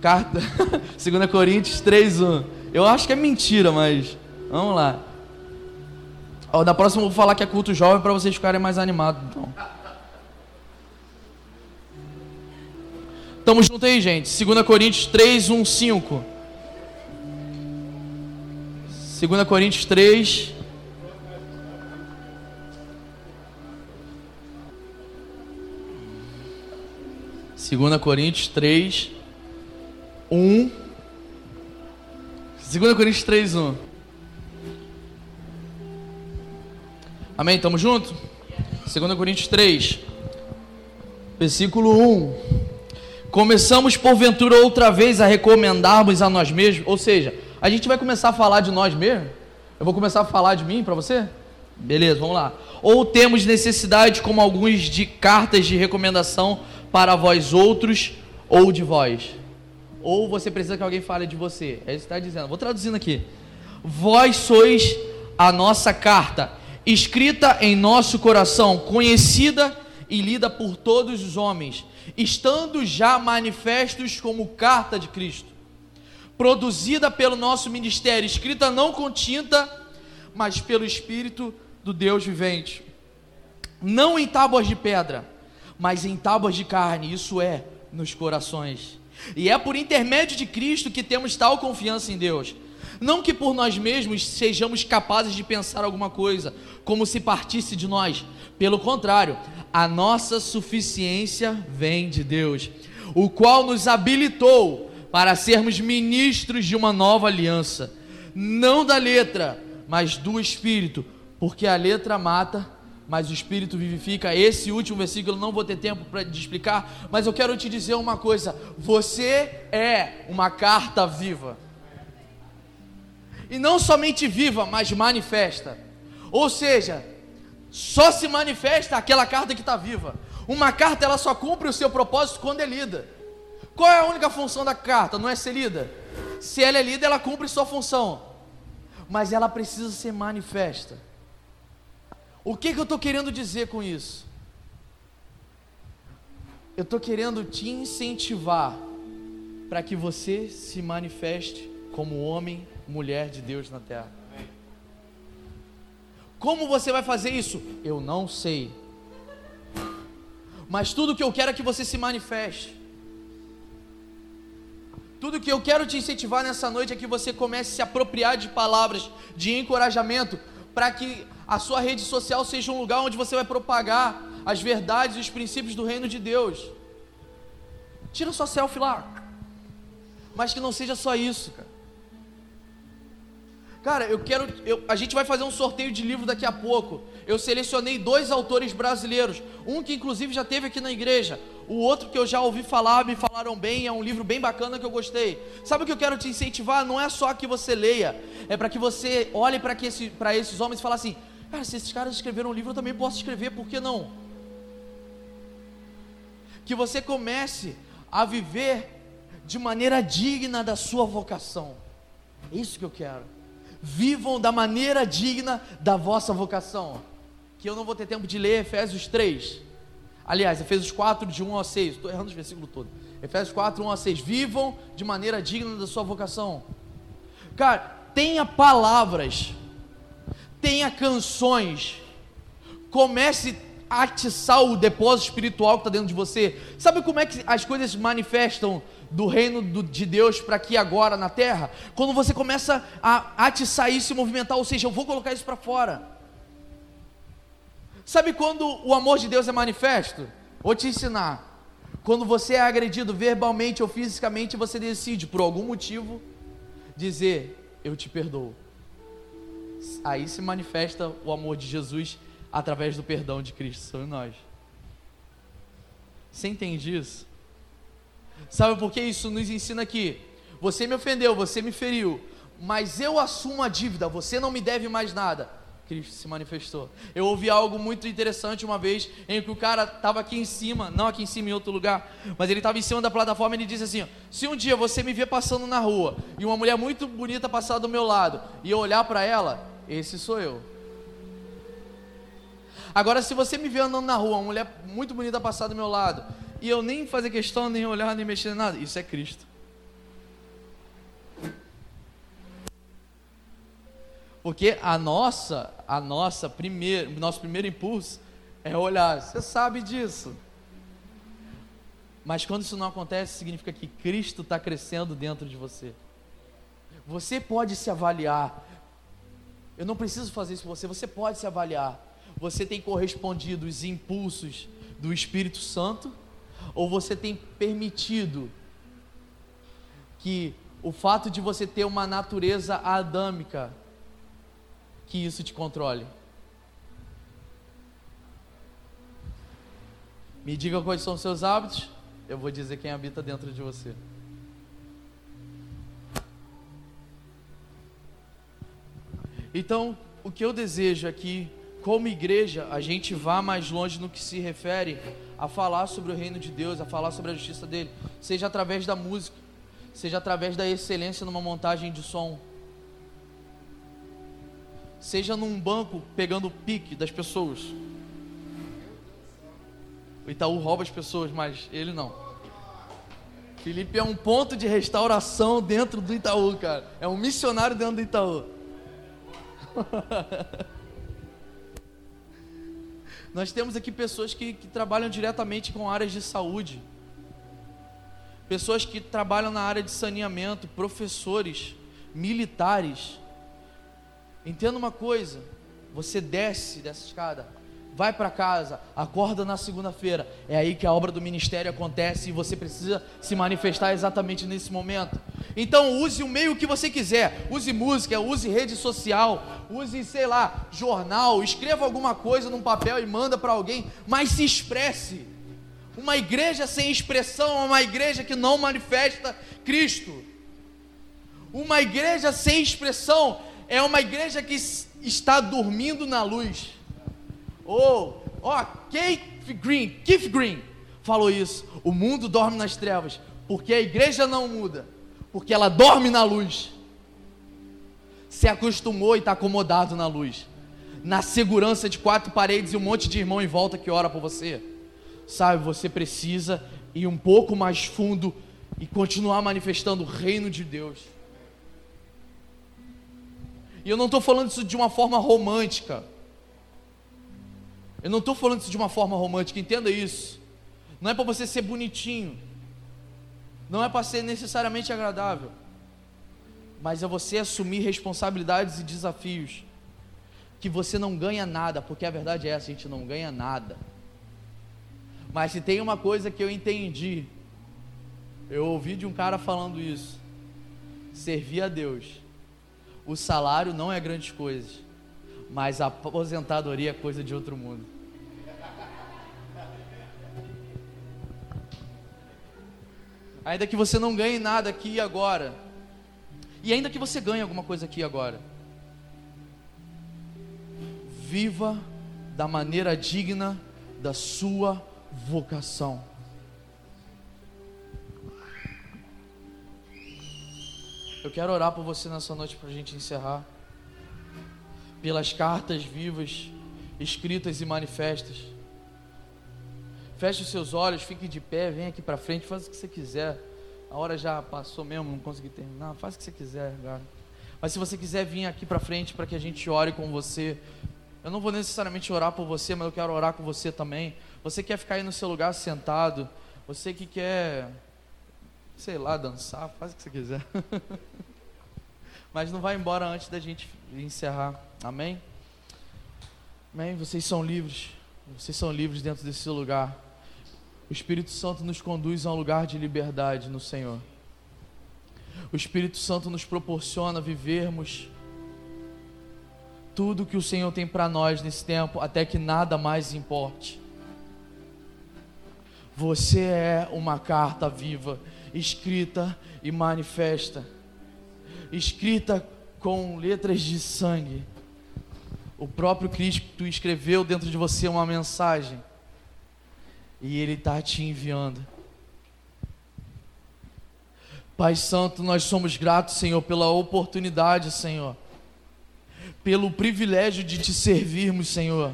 Carta *laughs* 2 Coríntios 3:1. Eu acho que é mentira, mas vamos lá. Ó, na próxima eu vou falar que é culto jovem para vocês ficarem mais animados, então. Tamo junto aí, gente. 2 Coríntios 3, 1, 5. 2 Coríntios 3. Segunda Coríntios 3, 1. 2 Coríntios 3, 1. Amém? Tamo junto? 2 Coríntios 3, versículo 1. Começamos porventura outra vez a recomendarmos a nós mesmos, ou seja, a gente vai começar a falar de nós mesmos? Eu vou começar a falar de mim para você? Beleza, vamos lá. Ou temos necessidade, como alguns, de cartas de recomendação para vós outros ou de vós? Ou você precisa que alguém fale de você? É isso que está dizendo. Vou traduzindo aqui. Vós sois a nossa carta, escrita em nosso coração, conhecida e lida por todos os homens, estando já manifestos como carta de Cristo produzida pelo nosso ministério, escrita não com tinta, mas pelo Espírito do Deus vivente. Não em tábuas de pedra, mas em tábuas de carne, isso é, nos corações. E é por intermédio de Cristo que temos tal confiança em Deus. Não que por nós mesmos sejamos capazes de pensar alguma coisa, como se partisse de nós. Pelo contrário, a nossa suficiência vem de Deus, o qual nos habilitou para sermos ministros de uma nova aliança, não da letra, mas do Espírito, porque a letra mata, mas o Espírito vivifica. Esse último versículo não vou ter tempo para explicar, mas eu quero te dizer uma coisa: você é uma carta viva. E não somente viva, mas manifesta. Ou seja, só se manifesta aquela carta que está viva. Uma carta ela só cumpre o seu propósito quando é lida. Qual é a única função da carta? Não é ser lida. Se ela é lida, ela cumpre sua função. Mas ela precisa ser manifesta. O que, que eu estou querendo dizer com isso? Eu estou querendo te incentivar para que você se manifeste como homem, mulher de Deus na terra. Como você vai fazer isso? Eu não sei. Mas tudo que eu quero é que você se manifeste. Tudo que eu quero te incentivar nessa noite é que você comece a se apropriar de palavras de encorajamento para que a sua rede social seja um lugar onde você vai propagar as verdades e os princípios do reino de Deus. Tira sua selfie lá. Mas que não seja só isso, cara. Cara, eu quero. Eu, a gente vai fazer um sorteio de livro daqui a pouco. Eu selecionei dois autores brasileiros. Um que inclusive já teve aqui na igreja. O outro que eu já ouvi falar, me falaram bem, é um livro bem bacana que eu gostei. Sabe o que eu quero te incentivar? Não é só que você leia, é para que você olhe para esse, esses homens e fale assim: cara, se esses caras escreveram um livro, eu também posso escrever, por que não? Que você comece a viver de maneira digna da sua vocação. É isso que eu quero. Vivam da maneira digna da vossa vocação. Que eu não vou ter tempo de ler Efésios 3. Aliás, Efésios 4, de 1 a 6. Estou errando os versículos todos. Efésios 4, 1 a 6. Vivam de maneira digna da sua vocação. Cara, tenha palavras, tenha canções. Comece a atiçar o depósito espiritual que está dentro de você. Sabe como é que as coisas se manifestam do reino do, de Deus para aqui agora na terra? Quando você começa a atiçar isso e movimentar, ou seja, eu vou colocar isso para fora. Sabe quando o amor de Deus é manifesto? Vou te ensinar. Quando você é agredido verbalmente ou fisicamente, você decide, por algum motivo, dizer: Eu te perdoo. Aí se manifesta o amor de Jesus através do perdão de Cristo sobre nós. Você entende isso? Sabe por que isso nos ensina aqui? Você me ofendeu, você me feriu, mas eu assumo a dívida, você não me deve mais nada. Cristo se manifestou. Eu ouvi algo muito interessante uma vez, em que o cara estava aqui em cima, não aqui em cima em outro lugar, mas ele estava em cima da plataforma e ele disse assim: Se um dia você me ver passando na rua e uma mulher muito bonita passar do meu lado e eu olhar para ela, esse sou eu. Agora, se você me ver andando na rua, uma mulher muito bonita passar do meu lado e eu nem fazer questão, nem olhar, nem mexer nada, isso é Cristo. Porque a nossa, a nossa primeiro, nosso primeiro impulso é olhar. Você sabe disso. Mas quando isso não acontece, significa que Cristo está crescendo dentro de você. Você pode se avaliar. Eu não preciso fazer isso por você. Você pode se avaliar. Você tem correspondido os impulsos do Espírito Santo? Ou você tem permitido que o fato de você ter uma natureza adâmica que isso te controle. Me diga quais são os seus hábitos, eu vou dizer quem habita dentro de você. Então, o que eu desejo aqui, como igreja, a gente vá mais longe no que se refere a falar sobre o reino de Deus, a falar sobre a justiça dele, seja através da música, seja através da excelência numa montagem de som, seja num banco pegando o pique das pessoas. O Itaú rouba as pessoas, mas ele não. Felipe é um ponto de restauração dentro do Itaú, cara. É um missionário dentro do Itaú. *laughs* Nós temos aqui pessoas que, que trabalham diretamente com áreas de saúde, pessoas que trabalham na área de saneamento, professores, militares Entenda uma coisa: você desce dessa escada, vai para casa, acorda na segunda-feira. É aí que a obra do ministério acontece e você precisa se manifestar exatamente nesse momento. Então use o meio que você quiser, use música, use rede social, use, sei lá, jornal, escreva alguma coisa num papel e manda para alguém, mas se expresse. Uma igreja sem expressão é uma igreja que não manifesta Cristo. Uma igreja sem expressão é uma igreja que está dormindo na luz. Ou, oh, ó, oh, Keith Green, Keith Green falou isso. O mundo dorme nas trevas, porque a igreja não muda, porque ela dorme na luz. Se acostumou e está acomodado na luz, na segurança de quatro paredes e um monte de irmão em volta que ora por você. Sabe, você precisa ir um pouco mais fundo e continuar manifestando o reino de Deus. E eu não estou falando isso de uma forma romântica. Eu não estou falando isso de uma forma romântica, entenda isso. Não é para você ser bonitinho. Não é para ser necessariamente agradável. Mas é você assumir responsabilidades e desafios. Que você não ganha nada, porque a verdade é essa: a gente não ganha nada. Mas se tem uma coisa que eu entendi, eu ouvi de um cara falando isso: servir a Deus o salário não é grande coisa, mas a aposentadoria é coisa de outro mundo. Ainda que você não ganhe nada aqui e agora, e ainda que você ganhe alguma coisa aqui e agora, viva da maneira digna da sua vocação. Eu quero orar por você nessa noite para a gente encerrar. Pelas cartas vivas, escritas e manifestas. Feche os seus olhos, fique de pé, vem aqui para frente, faz o que você quiser. A hora já passou mesmo, não consegui terminar. Faz o que você quiser, cara. Mas se você quiser vir aqui para frente para que a gente ore com você, eu não vou necessariamente orar por você, mas eu quero orar com você também. Você quer ficar aí no seu lugar sentado? Você que quer sei lá, dançar, faz o que você quiser. *laughs* Mas não vai embora antes da gente encerrar. Amém? Amém? Vocês são livres. Vocês são livres dentro desse lugar. O Espírito Santo nos conduz a um lugar de liberdade no Senhor. o Espírito Santo nos proporciona vivermos tudo que o Senhor tem para nós nesse tempo, até que nada mais importe. Você é uma carta viva, escrita e manifesta, escrita com letras de sangue. O próprio Cristo escreveu dentro de você uma mensagem e Ele está te enviando. Pai Santo, nós somos gratos, Senhor, pela oportunidade, Senhor, pelo privilégio de te servirmos, Senhor.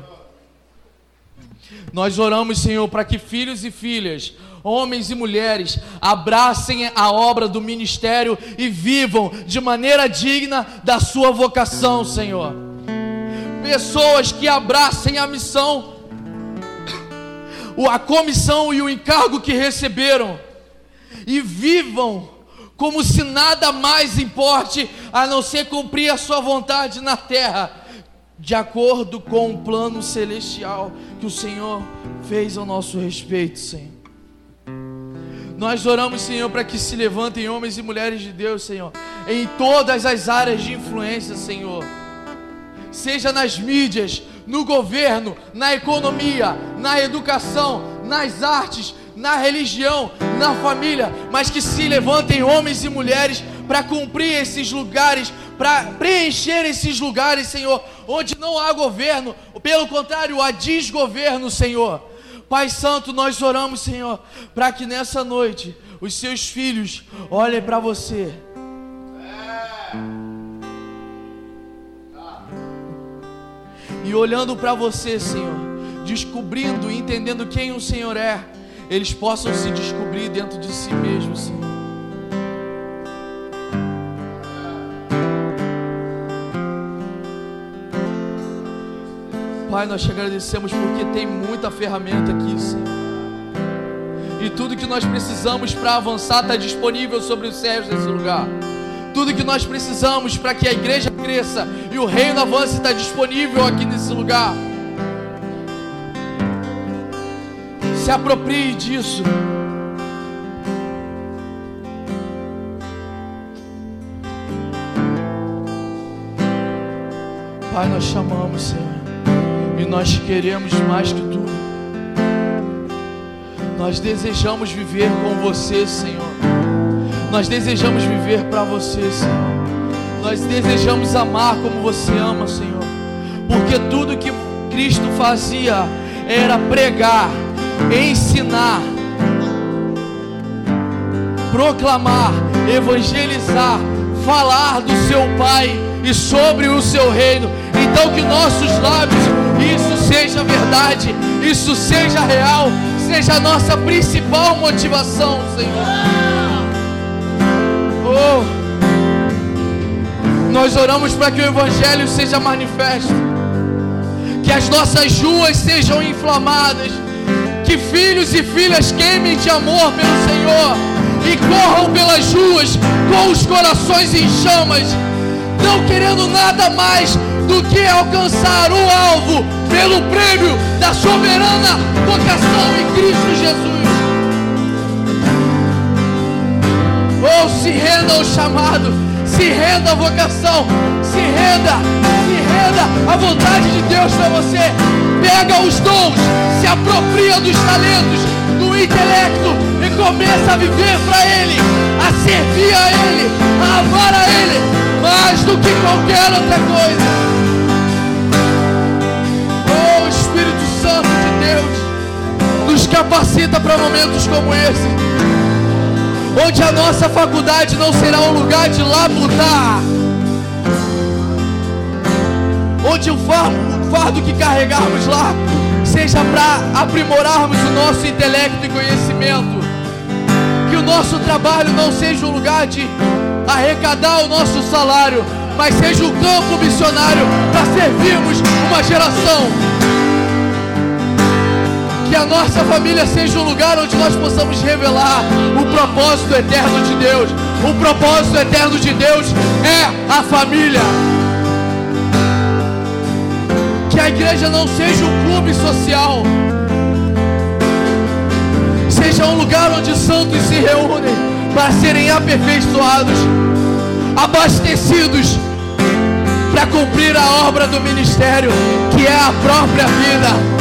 Nós oramos, Senhor, para que filhos e filhas, homens e mulheres, abracem a obra do ministério e vivam de maneira digna da sua vocação, Senhor. Pessoas que abracem a missão, a comissão e o encargo que receberam e vivam como se nada mais importe a não ser cumprir a sua vontade na terra, de acordo com o plano celestial que o Senhor fez ao nosso respeito, Senhor. Nós oramos, Senhor, para que se levantem homens e mulheres de Deus, Senhor, em todas as áreas de influência, Senhor. Seja nas mídias, no governo, na economia, na educação, nas artes, na religião, na família, mas que se levantem homens e mulheres para cumprir esses lugares, para preencher esses lugares, Senhor, onde não há governo, pelo contrário, há desgoverno, Senhor. Pai Santo, nós oramos, Senhor, para que nessa noite os seus filhos olhem para você. E olhando para você, Senhor, descobrindo e entendendo quem o Senhor é eles possam se descobrir dentro de si mesmos, Senhor. Pai, nós te agradecemos porque tem muita ferramenta aqui, Senhor. E tudo que nós precisamos para avançar está disponível sobre os céus desse lugar. Tudo que nós precisamos para que a igreja cresça e o reino avance está disponível aqui nesse lugar. Se aproprie disso. Pai, nós chamamos, Senhor, e nós queremos mais que tudo. Nós desejamos viver com você, Senhor. Nós desejamos viver para você, Senhor. Nós desejamos amar como você ama, Senhor. Porque tudo que Cristo fazia era pregar ensinar, proclamar, evangelizar, falar do seu Pai e sobre o seu reino. Então que nossos lábios isso seja verdade, isso seja real, seja a nossa principal motivação, Senhor. Nós oramos para que o Evangelho seja manifesto, que as nossas ruas sejam inflamadas. Que filhos e filhas queimem de amor pelo Senhor e corram pelas ruas com os corações em chamas, não querendo nada mais do que alcançar o alvo pelo prêmio da soberana vocação em Cristo Jesus. Ou oh, se renda ao chamado, se renda à vocação, se renda, se renda à vontade de Deus para você pega os dons, se apropria dos talentos, do intelecto e começa a viver para Ele, a servir a Ele, a amar a Ele, mais do que qualquer outra coisa. Oh Espírito Santo de Deus, nos capacita para momentos como esse, onde a nossa faculdade não será um lugar de labutar onde o fardo, que carregarmos lá seja para aprimorarmos o nosso intelecto e conhecimento. Que o nosso trabalho não seja um lugar de arrecadar o nosso salário, mas seja um campo missionário para servirmos uma geração. Que a nossa família seja um lugar onde nós possamos revelar o propósito eterno de Deus. O propósito eterno de Deus é a família que a igreja não seja um clube social, seja um lugar onde santos se reúnem para serem aperfeiçoados abastecidos para cumprir a obra do ministério, que é a própria vida.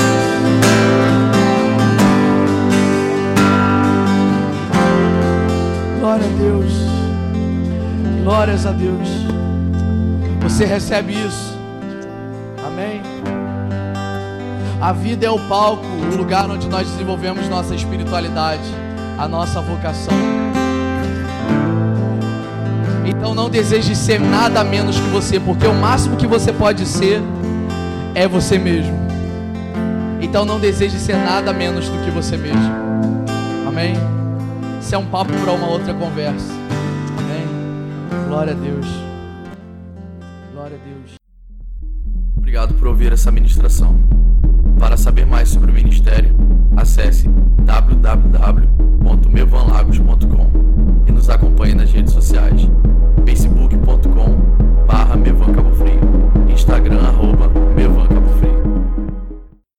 Glória a Deus. Glórias a Deus. Você recebe isso. Amém. A vida é o palco, o lugar onde nós desenvolvemos nossa espiritualidade, a nossa vocação. Então não deseje ser nada menos que você, porque o máximo que você pode ser é você mesmo. Então não deseje ser nada menos do que você mesmo. Amém? esse é um papo para uma outra conversa. Amém? Glória a Deus. Glória a Deus. Obrigado por ouvir essa ministração. Para saber mais sobre o ministério, acesse www.mevanlagos.com e nos acompanhe nas redes sociais facebook.com barra Mevan Instagram arroba Mevan Cabo Frio.